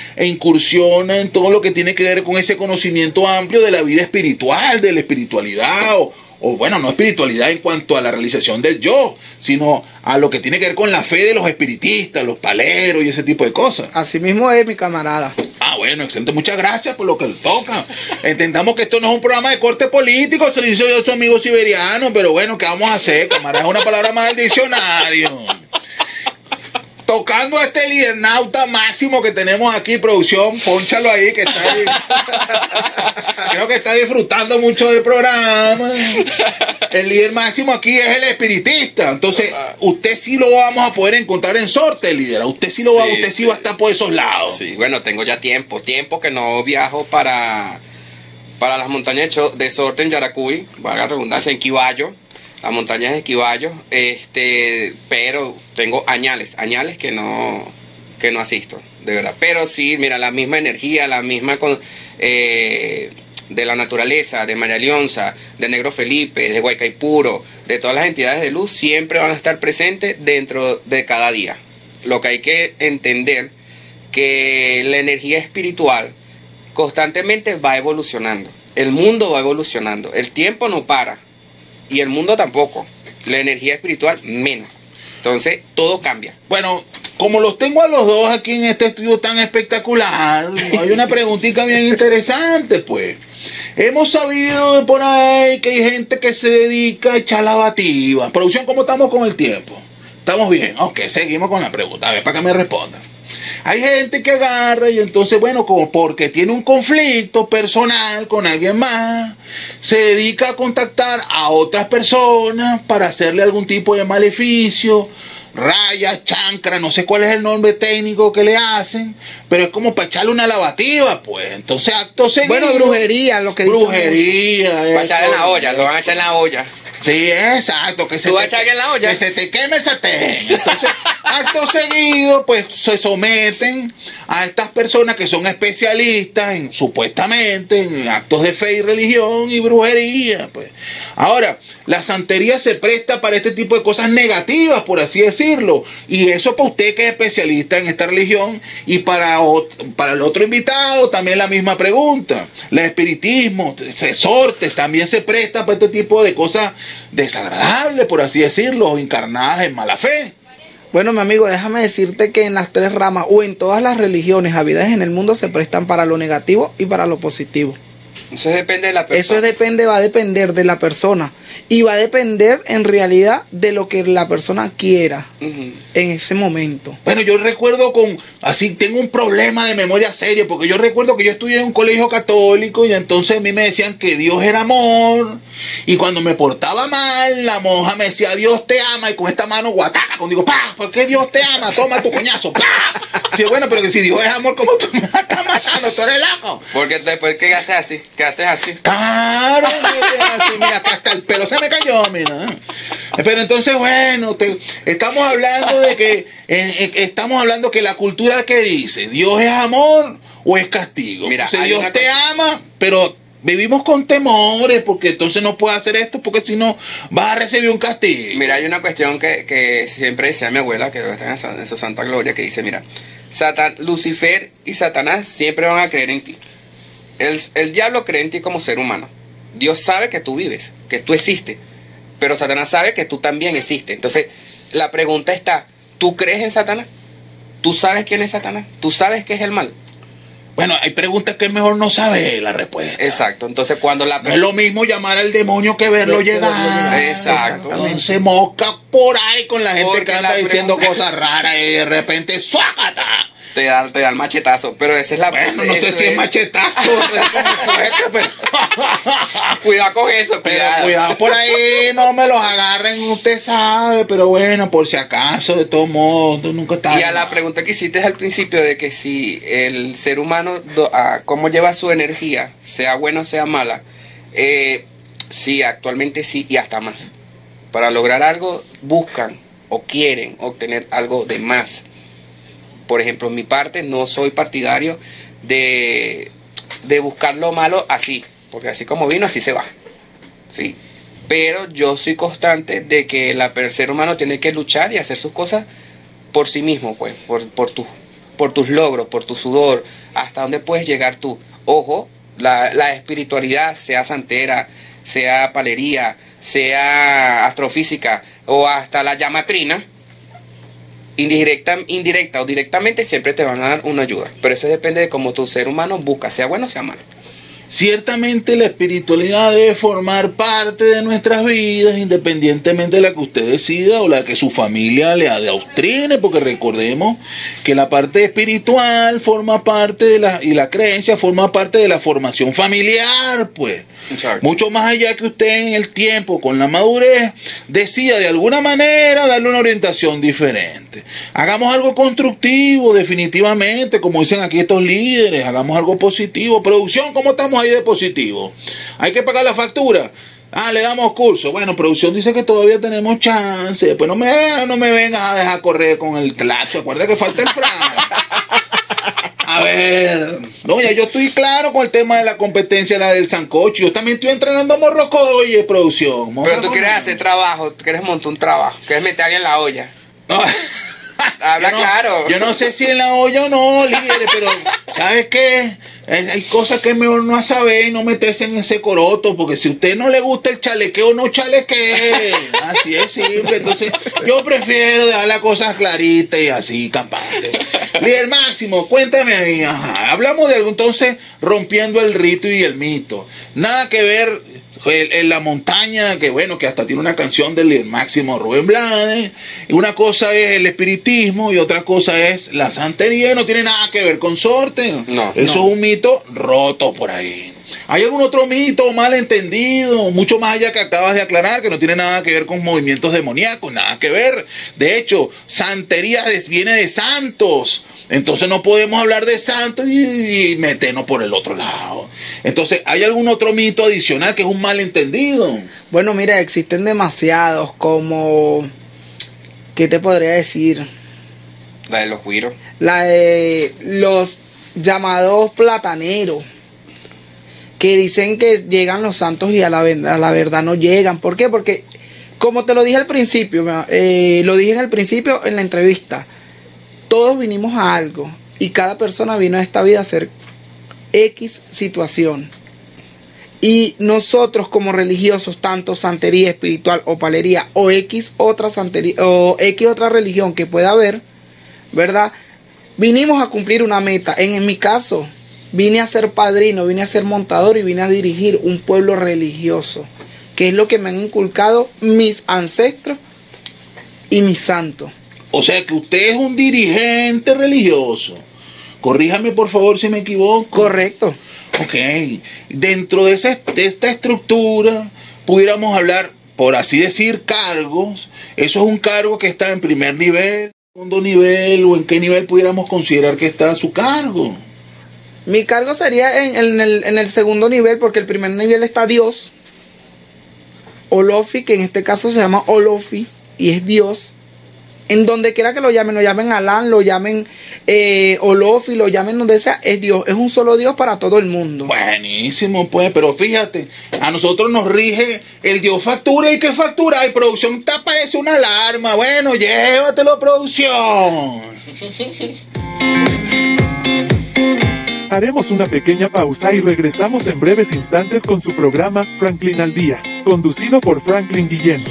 incursiona en todo lo que tiene que ver con ese conocimiento amplio de la vida espiritual, de la espiritualidad o o bueno, no espiritualidad en cuanto a la realización del yo, sino a lo que tiene que ver con la fe de los espiritistas, los paleros y ese tipo de cosas. Así mismo es mi camarada. Ah, bueno, excelente. Muchas gracias por lo que le toca. Entendamos que esto no es un programa de corte político, se lo hizo yo a su amigo siberiano, pero bueno, ¿qué vamos a hacer? Camarada, es una palabra más del diccionario. Tocando a este lidernauta máximo que tenemos aquí, producción, ponchalo ahí, que está ahí. Creo que está disfrutando mucho del programa. El líder máximo aquí es el espiritista. Entonces, usted sí lo vamos a poder encontrar en sorte, líder. Usted sí lo va, Sí, usted sí, sí. va a estar por esos lados. Sí, bueno, tengo ya tiempo, tiempo que no viajo para, para las montañas de, Sorte en Yaracuy, valga la redundancia, en Quiballo, las montañas de Quiballo, este, pero tengo añales, añales que no, que no asisto, de verdad. Pero sí, mira, la misma energía, la misma con, eh, de la naturaleza, de María Leonza, de Negro Felipe, de Guaycaipuro, de todas las entidades de luz, siempre van a estar presentes dentro de cada día. Lo que hay que entender que la energía espiritual constantemente va evolucionando. El mundo va evolucionando. El tiempo no para. Y el mundo tampoco. La energía espiritual menos. Entonces, todo cambia. Bueno, como los tengo a los dos aquí en este estudio tan espectacular, hay una preguntita bien interesante, pues. Hemos sabido por ahí que hay gente que se dedica a echar lavativa. Producción, ¿cómo estamos con el tiempo? ¿Estamos bien? Ok, seguimos con la pregunta. A ver, para que me respondan. Hay gente que agarra y entonces, bueno, como porque tiene un conflicto personal con alguien más, se dedica a contactar a otras personas para hacerle algún tipo de maleficio, raya, chancra, no sé cuál es el nombre técnico que le hacen, pero es como para echarle una lavativa, pues. Entonces, acto seguido. Bueno, brujería, lo que dice. Brujería. Va a echar en la olla, lo van a echar en la olla. Sí, exacto. Que se ¿Tú te- en la olla? Que se te queme el sartén. Entonces, acto seguido, pues se someten a estas personas que son especialistas en, supuestamente, en actos de fe y religión y brujería. Pues. Ahora, la santería se presta para este tipo de cosas negativas, por así decirlo. Y eso para usted que es especialista en esta religión y para, para el otro invitado también la misma pregunta. El espiritismo, se sortes, también se presta para este tipo de cosas desagradables, por así decirlo, encarnadas en mala fe. Bueno, mi amigo, déjame decirte que en las tres ramas o en todas las religiones habidas en el mundo se prestan para lo negativo y para lo positivo. Eso depende de la persona. Eso depende, va a depender de la persona y va a depender en realidad de lo que la persona quiera en ese momento. Bueno, yo recuerdo con, así tengo un problema de memoria serio, porque yo recuerdo que yo estudié en un colegio católico y entonces a mí me decían que Dios era amor, y cuando me portaba mal, la monja me decía, Dios te ama, y con esta mano guataca, cuando digo, pa, ¿por qué Dios te ama? Toma tu coñazo, pa. Sí, bueno, pero que si Dios es amor, ¿cómo tú me estás matando? Tú eres loco. Porque después que gastes así, quedaste así. Claro, así, mira, hasta el pelo se me cayó, mira. Pero entonces, bueno, te- estamos hablando de que, eh, eh, estamos hablando que la cultura que dice, Dios es amor o es castigo. Mira, O sea, Dios te ama, pero vivimos con temores, porque entonces no puedes hacer esto, porque si no vas a recibir un castigo. Mira, hay una cuestión que, que siempre decía mi abuela, que está en, en su santa gloria, que dice, mira, Satan, Lucifer y Satanás siempre van a creer en ti. El, el diablo cree en ti como ser humano. Dios sabe que tú vives, que tú existes, pero Satanás sabe que tú también existes. Entonces, la pregunta está, ¿tú crees en Satanás? ¿Tú sabes quién es Satanás? ¿Tú sabes qué es el mal? Bueno, hay preguntas que es mejor no saber la respuesta. Exacto. Entonces, cuando la No es lo mismo llamar al demonio que verlo Ver- verlo llegar. Exacto. Entonces mosca por ahí con la gente Porque que anda diciendo pregunta- cosas raras y de repente ¡suácata! Te da, te da el machetazo. Pero esa es la Bueno, no sé si es machetazo. Cuidado con eso, Pero cuidado. cuidado por ahí, no me los agarren, usted sabe, pero bueno, por si acaso, de todos modos, nunca estás. Y a la pregunta que hiciste al principio de que si el ser humano, cómo lleva su energía, sea buena o sea mala, eh, sí, actualmente sí y hasta más. Para lograr algo buscan o quieren obtener algo de más. Por ejemplo, en mi parte no soy partidario de, de buscar lo malo así, porque así como vino, así se va. Sí. Pero yo soy constante de que la, el ser humano tiene que luchar y hacer sus cosas por sí mismo, pues, por, por, tus por tus logros, por tu sudor, hasta dónde puedes llegar tú. Ojo, la, la espiritualidad, sea santera, sea palería, sea astrofísica o hasta la llamatrina, indirecta, indirecta o directamente siempre te van a dar una ayuda. Pero eso depende de cómo tu ser humano busca, sea bueno o sea malo. Ciertamente la espiritualidad debe formar parte de nuestras vidas, independientemente de la que usted decida o la que su familia le adoctrine, porque recordemos que la parte espiritual forma parte de la, y la creencia forma parte de la formación familiar, pues. Mucho más allá que usted en el tiempo, con la madurez, decida de alguna manera darle una orientación diferente. Hagamos algo constructivo, definitivamente, como dicen aquí estos líderes, hagamos algo positivo. Producción, ¿cómo estamos ahí de positivo? Hay que pagar la factura. Ah, le damos curso. Bueno, producción dice que todavía tenemos chance. Pues no me, no me vengas a dejar correr con el clacho. Acuerda que falta el Fran. A ver, doña, yo estoy claro con el tema de la competencia, la del sancocho. Yo también estoy entrenando a morrocoye, producción. Pero tú quieres hacer trabajo, tú quieres montar un trabajo, quieres meter a alguien en la olla. No. Habla Yo no- claro. Yo no sé si en la olla o no, líderes, pero ¿sabes qué? Hay, cosas que es mejor no saber y no meterse en ese coroto, porque si a usted no le gusta el chalequeo, no chalequee. Así es simple. Entonces, yo prefiero dejar las cosas claritas y así, campante. Líder Máximo, cuéntame ahí. Ajá. Hablamos de algo entonces rompiendo el rito y el mito. Nada que ver el- en la montaña, que bueno, que hasta tiene una canción del Máximo Rubén Blades. Y una cosa es el espiritismo y otra cosa es la santería. No tiene nada que ver con sorte. No. Eso No. es un mito roto por ahí. ¿Hay algún otro mito mal entendido? Mucho más allá que acabas de aclarar, que no tiene nada que ver con movimientos demoníacos, nada que ver. De hecho, santería viene de santos. Entonces no podemos hablar de santos y, y meternos por el otro lado. Entonces, ¿hay algún otro mito adicional que es un malentendido? Bueno, mira, existen demasiados como... ¿Qué te podría decir? La de los güiros. La de los llamados plataneros. Que dicen que llegan los santos y a la, a la verdad no llegan. ¿Por qué? Porque, como te lo dije al principio, eh, lo dije en el principio en la entrevista, todos vinimos a algo y cada persona vino a esta vida a hacer X situación. Y nosotros como religiosos, tanto santería espiritual o palería o X otra santería o X otra religión que pueda haber, ¿verdad? Vinimos a cumplir una meta. En, en mi caso, vine a ser padrino, vine a ser montador y vine a dirigir un pueblo religioso, que es lo que me han inculcado mis ancestros y mis santos. O sea que usted es un dirigente religioso. Corríjame por favor si me equivoco. Correcto. Ok, dentro de, esa, de esta estructura pudiéramos hablar, por así decir, cargos. Eso es un cargo que está en primer nivel, segundo nivel, o en qué nivel pudiéramos considerar que está su cargo. Mi cargo sería en, en el, en el segundo nivel, porque el primer nivel está Dios. Olofi, que en este caso se llama Olofi, y es Dios. En donde quiera que lo llamen, lo llamen Alán, lo llamen eh, Olofi, lo llamen donde sea, es Dios. Es un solo Dios para todo el mundo. Buenísimo, pues, pero fíjate, a nosotros nos rige el Dios factura y que factura y producción te aparece una alarma. Bueno, llévatelo, producción. Haremos una pequeña pausa y regresamos en breves instantes con su programa Franklin al Día, conducido por Franklin Guillén.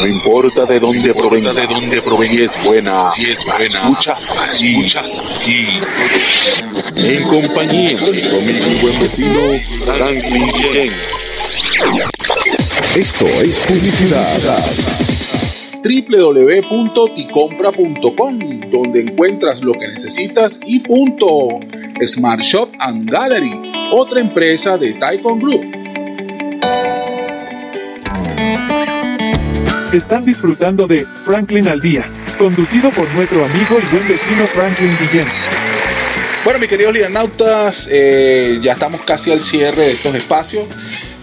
No importa de dónde provenga, de dónde provenga, si es buena, si es buena, escuchas aquí, escuchas aquí. En compañía de conmigo y buen vecino, Franklin Guillén. Esto es publicidad. www.ticompra.com, donde encuentras lo que necesitas y punto. Smart Shop and Gallery, otra empresa de Taikon Group. Están disfrutando de Franklin al Día, conducido por nuestro amigo y buen vecino Franklin Guillén. Bueno, mis queridos lianautas, eh, ya estamos casi al cierre de estos espacios.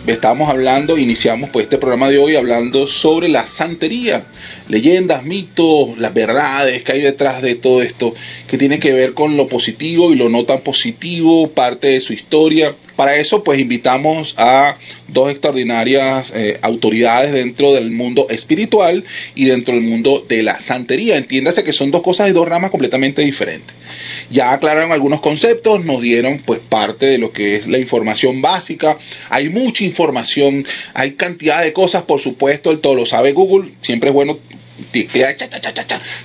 Estábamos hablando, iniciamos pues este programa de hoy hablando sobre la santería, leyendas, mitos, las verdades que hay detrás de todo esto, que tiene que ver con lo positivo y lo no tan positivo, parte de su historia. Para eso pues invitamos a dos extraordinarias eh, autoridades dentro del mundo espiritual y dentro del mundo de la santería. Entiéndase que son dos cosas y dos ramas completamente diferentes. Ya aclararon algunos conceptos, nos dieron pues parte de lo que es la información básica. Hay mucha información, hay cantidad de cosas, por supuesto, el todo lo sabe Google. Siempre es bueno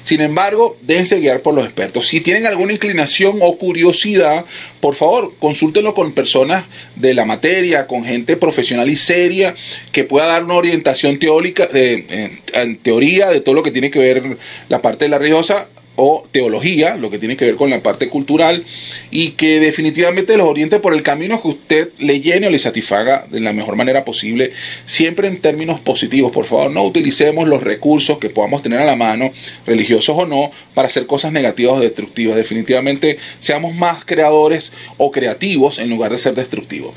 sin embargo, déjense guiar por los expertos. Si tienen alguna inclinación o curiosidad, por favor, consúltenlo con personas de la materia, con gente profesional y seria que pueda dar una orientación teórica, de, en teoría de todo lo que tiene que ver la parte de la religiosa o teología, lo que tiene que ver con la parte cultural, y que definitivamente los oriente por el camino que usted le llene o le satisfaga de la mejor manera posible, siempre en términos positivos. Por favor, no utilicemos los recursos que podamos tener a la mano, religiosos o no, para hacer cosas negativas o destructivas. Definitivamente seamos más creadores o creativos en lugar de ser destructivos.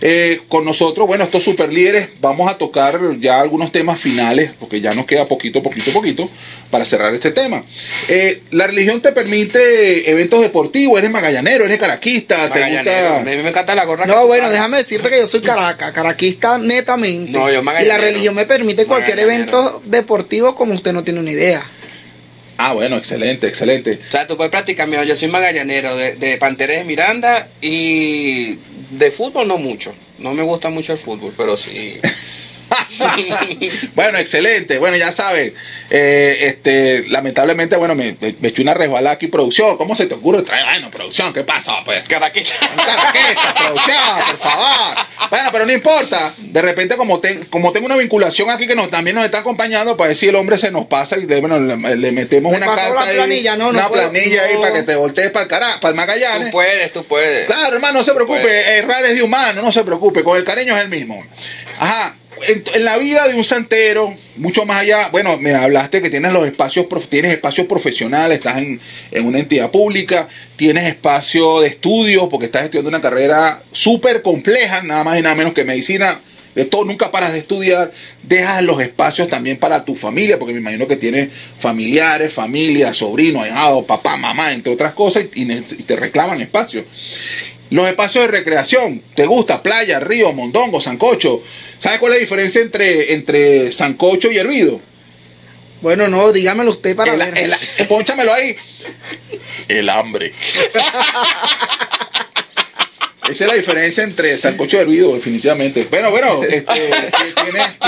Eh, con nosotros, bueno, estos super líderes, vamos a tocar ya algunos temas finales, porque ya nos queda poquito, poquito, poquito, para cerrar este tema. Eh, la religión te permite eventos deportivos, eres magallanero, eres caraquista, te gusta... A mí me encanta la gorra. No, bueno, déjame decirte que yo soy caraca, caraquista netamente. No, yo Y la religión me permite cualquier evento deportivo como usted no tiene una idea. Ah, bueno, excelente, excelente. O sea, tú puedes practicar, yo soy magallanero de, de Panteres de Miranda y de fútbol no mucho. No me gusta mucho el fútbol, pero sí. bueno, excelente. Bueno, ya saben, eh, este, lamentablemente, bueno, me, me, eché una resbalada aquí, producción. ¿Cómo se te ocurre traer? Bueno, producción, ¿qué pasa? Pues, caraquita. Caraquita, producción, por favor. Bueno, pero no importa. De repente, como, como tengo una vinculación aquí que nos, también nos está acompañando, para decir el hombre se nos pasa y bueno, le, metemos una carta ahí, planilla, no, una planilla ahí para que te voltees para el cara, para el Magallanes. Tú puedes, tú puedes. Claro, hermano, no se preocupe. Errar es de humano, no se preocupe. Con el cariño es el mismo. Ajá en, la vida de un santero, mucho más allá, bueno, me hablaste que tienes los espacios, tienes espacios profesionales, estás en, una entidad pública, tienes espacio de estudio, porque estás estudiando una carrera súper compleja, nada más y nada menos que medicina. De todo, nunca paras de estudiar, dejas los espacios también para tu familia, porque me imagino que tienes familiares, familia, sobrinos, ahijados, papá, mamá, entre otras cosas, y te reclaman espacio. Los espacios de recreación, ¿te gusta? Playa, río, mondongo, sancocho. ¿Sabes cuál es la diferencia entre, entre sancocho y hervido? Bueno, no, dígamelo usted para ver. pónchamelo ahí. El hambre. Esa es la diferencia entre sancocho hervido, definitivamente. Bueno, bueno, este,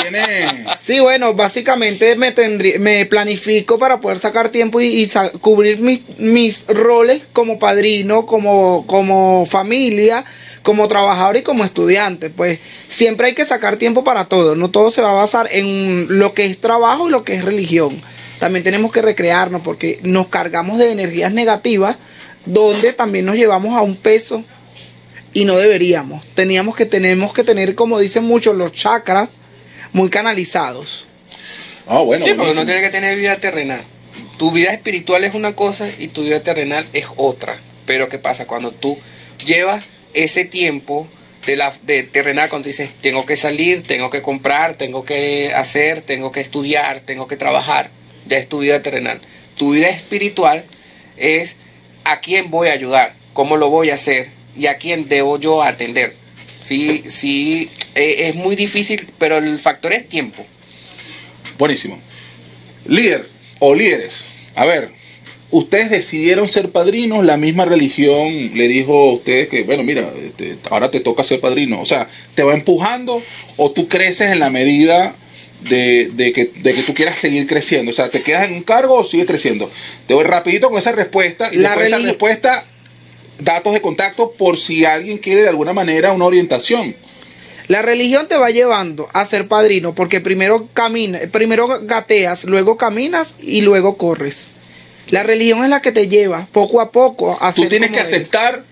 tiene, Sí, bueno, básicamente me me planifico para poder sacar tiempo y, cubrir mis, mis roles como padrino, como, como familia, como trabajador y como estudiante. Pues siempre hay que sacar tiempo para todo. No todo se va a basar en lo que es trabajo y lo que es religión. También tenemos que recrearnos porque nos cargamos de energías negativas donde también nos llevamos a un peso y no deberíamos. Teníamos que tenemos que tener, como dicen muchos, los chakras muy canalizados. Ah, bueno. Sí, porque no tiene que tener vida terrenal. Tu vida espiritual es una cosa y tu vida terrenal es otra. Pero ¿qué pasa? Cuando tú llevas ese tiempo de la de terrenal, cuando dices, tengo que salir, tengo que comprar, tengo que hacer, tengo que estudiar, tengo que trabajar, ya es tu vida terrenal. Tu vida espiritual es a quién voy a ayudar, cómo lo voy a hacer, y a quién debo yo atender. Sí, sí, eh, es muy difícil, pero el factor es tiempo. Buenísimo. Líder o líderes, a ver, ustedes decidieron ser padrinos, la misma religión le dijo a ustedes que, bueno, mira, este, ahora te toca ser padrino. O sea, ¿te va empujando o tú creces en la medida de, que, de que tú quieras seguir creciendo? O sea, ¿te quedas en un cargo o sigues creciendo? Te voy rapidito con esa respuesta y la después esa respuesta datos de contacto por si alguien quiere de alguna manera una orientación. La religión te va llevando a ser padrino porque primero camina, primero gateas, luego caminas y luego corres. La religión es la que te lleva poco a poco a Tú ser tienes como que eres. aceptar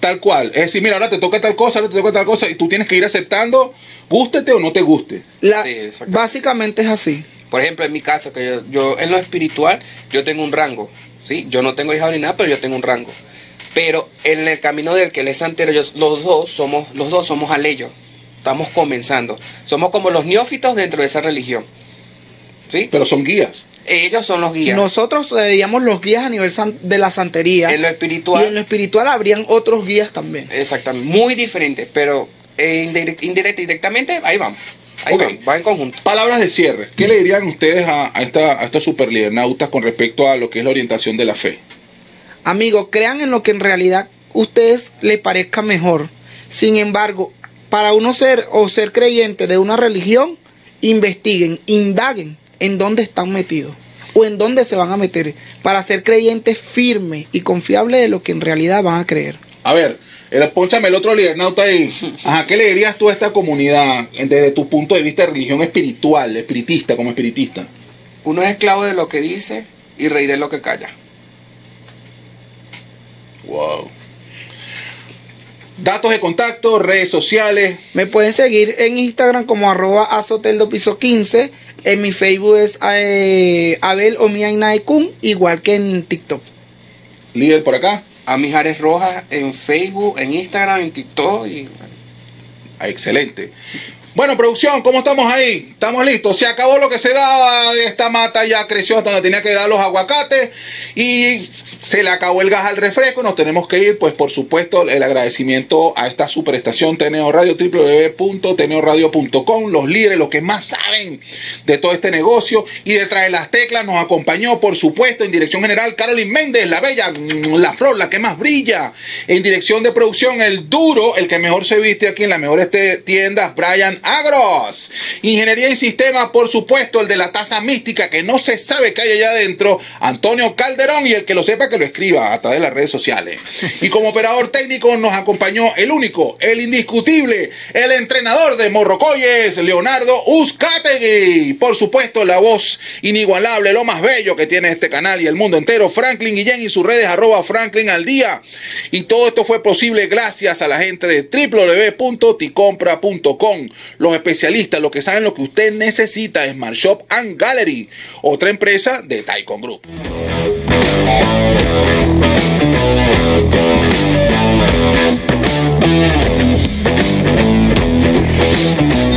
tal cual. Es decir, mira, ahora te toca tal cosa, ahora te toca tal cosa, y tú tienes que ir aceptando, gústete o no te guste. La- Sí, básicamente es así. Por ejemplo, en mi caso, que yo, yo en lo espiritual, yo tengo un rango, ¿sí? Yo no tengo hijos ni nada, pero yo tengo un rango. Pero en el camino del que él es santero, yo- los dos somos, los dos somos aleyos. Estamos comenzando. Somos como los neófitos dentro de esa religión. ¿Sí? Pero son guías. Ellos son los guías. Nosotros seríamos los guías a nivel san- de la santería. en lo y espiritual, en lo espiritual habrían otros guías también. exactamente, muy diferentes, pero eh, indirect- indirecta y directamente, ahí vamos. Ahí Ok. vamos, va en conjunto. Palabras de cierre. ¿Qué le dirían ustedes a, a, esta, a estos superlidernautas con respecto a lo que es la orientación de la fe? Amigos, crean en lo que en realidad ustedes les parezca mejor. Sin embargo, para uno ser o ser creyente de una religión, investiguen, indaguen en dónde están metidos o en dónde se van a meter para ser creyentes firmes y confiables de lo que en realidad van a creer. A ver, el, pónchame el otro lidernauta ahí. Ajá, ¿qué le dirías tú a esta comunidad desde tu punto de vista de religión espiritual, espiritista, como espiritista? Uno es esclavo de lo que dice y rey de lo que calla. Wow. Datos de contacto, redes sociales. Me pueden seguir en Instagram como arroba azoteldo piso 15. En mi Facebook es eh, Abel Omiainaikun, igual que en TikTok. Líder por acá. A Mijares Rojas en Facebook, en Instagram, en TikTok y Excelente. Bueno, producción, ¿cómo estamos ahí? ¿Estamos listos? Se acabó lo que se daba de esta mata, ya creció hasta donde tenía que dar los aguacates y se le acabó el gas al refresco. Nos tenemos que ir, pues por supuesto, el agradecimiento a esta superestación Teneo Radio, www.teneoradio.com, los líderes, los que más saben de todo este negocio. Y detrás de las teclas nos acompañó, por supuesto, en dirección general, Carolyn Méndez, la bella, la flor, la que más brilla. En dirección de producción, el duro, el que mejor se viste aquí en las mejores te- tiendas, Brian Agros. Ingeniería y sistemas, por supuesto, el de la taza mística, que no se sabe qué hay allá adentro, Antonio Calderón, y el que lo sepa que lo escriba a través de las redes sociales. Y como operador técnico nos acompañó el único, el indiscutible, el entrenador de Morrocoyes, Leonardo Uzcategui. Por supuesto, la voz inigualable, lo más bello que tiene este canal y el mundo entero, Franklin Guillén y sus redes arroba Franklin al día. Y todo esto fue posible gracias a la gente de www.ticompra.com. Los especialistas, los que saben lo que usted necesita, Smart Shop and Gallery, otra empresa de Taikon Group.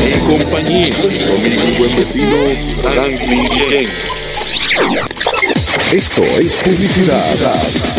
En compañía de mi buen vecino Franklin Guillén. Esto es publicidad